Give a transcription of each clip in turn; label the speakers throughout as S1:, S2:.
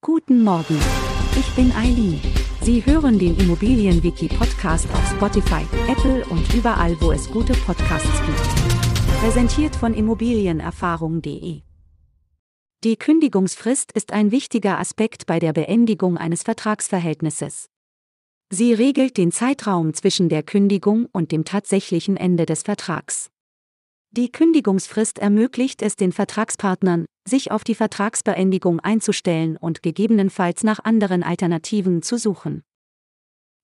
S1: Guten Morgen. Ich bin Eileen. Sie hören den Immobilienwiki-Podcast auf Spotify, Apple und überall, wo es gute Podcasts gibt. Präsentiert von Immobilienerfahrung.de. Die Kündigungsfrist ist ein wichtiger Aspekt bei der Beendigung eines Vertragsverhältnisses. Sie regelt den Zeitraum zwischen der Kündigung und dem tatsächlichen Ende des Vertrags. Die Kündigungsfrist ermöglicht es den Vertragspartnern, sich auf die Vertragsbeendigung einzustellen und gegebenenfalls nach anderen Alternativen zu suchen.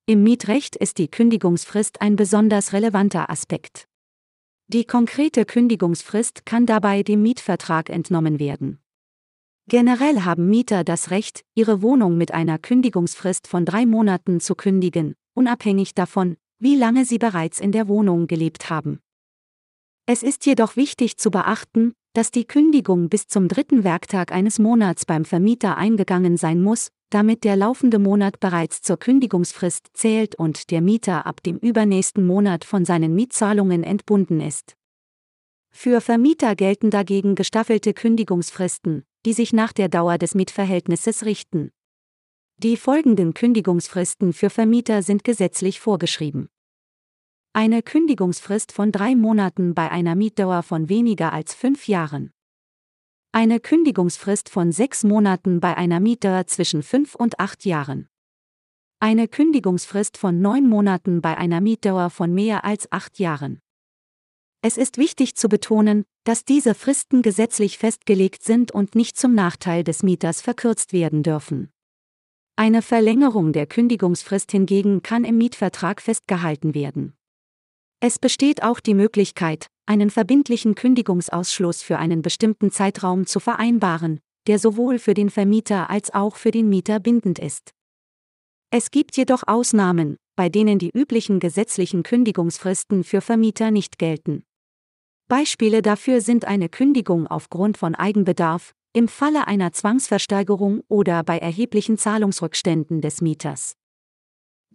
S1: Im Mietrecht ist die Kündigungsfrist ein besonders relevanter Aspekt. Die konkrete Kündigungsfrist kann dabei dem Mietvertrag entnommen werden. Generell haben Mieter das Recht, ihre Wohnung mit einer Kündigungsfrist von drei Monaten zu kündigen, unabhängig davon, wie lange sie bereits in der Wohnung gelebt haben. Es ist jedoch wichtig zu beachten, dass die Kündigung bis zum dritten Werktag eines Monats beim Vermieter eingegangen sein muss, damit der laufende Monat bereits zur Kündigungsfrist zählt und der Mieter ab dem übernächsten Monat von seinen Mietzahlungen entbunden ist. Für Vermieter gelten dagegen gestaffelte Kündigungsfristen, die sich nach der Dauer des Mietverhältnisses richten. Die folgenden Kündigungsfristen für Vermieter sind gesetzlich vorgeschrieben. Eine Kündigungsfrist von drei Monaten bei einer Mietdauer von weniger als fünf Jahren. Eine Kündigungsfrist von sechs Monaten bei einer Mietdauer zwischen fünf und acht Jahren. Eine Kündigungsfrist von neun Monaten bei einer Mietdauer von mehr als acht Jahren. Es ist wichtig zu betonen, dass diese Fristen gesetzlich festgelegt sind und nicht zum Nachteil des Mieters verkürzt werden dürfen. Eine Verlängerung der Kündigungsfrist hingegen kann im Mietvertrag festgehalten werden. Es besteht auch die Möglichkeit, einen verbindlichen Kündigungsausschluss für einen bestimmten Zeitraum zu vereinbaren, der sowohl für den Vermieter als auch für den Mieter bindend ist. Es gibt jedoch Ausnahmen, bei denen die üblichen gesetzlichen Kündigungsfristen für Vermieter nicht gelten. Beispiele dafür sind eine Kündigung aufgrund von Eigenbedarf, im Falle einer Zwangsversteigerung oder bei erheblichen Zahlungsrückständen des Mieters.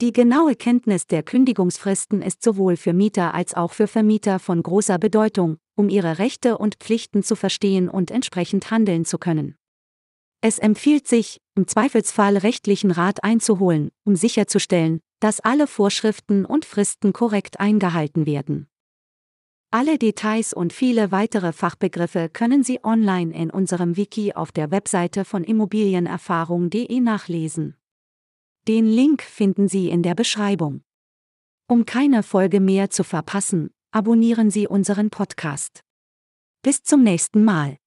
S1: Die genaue Kenntnis der Kündigungsfristen ist sowohl für Mieter als auch für Vermieter von großer Bedeutung, um ihre Rechte und Pflichten zu verstehen und entsprechend handeln zu können. Es empfiehlt sich, im Zweifelsfall rechtlichen Rat einzuholen, um sicherzustellen, dass alle Vorschriften und Fristen korrekt eingehalten werden. Alle Details und viele weitere Fachbegriffe können Sie online in unserem Wiki auf der Webseite von immobilienerfahrung.de nachlesen. Den Link finden Sie in der Beschreibung. Um keine Folge mehr zu verpassen, abonnieren Sie unseren Podcast. Bis zum nächsten Mal.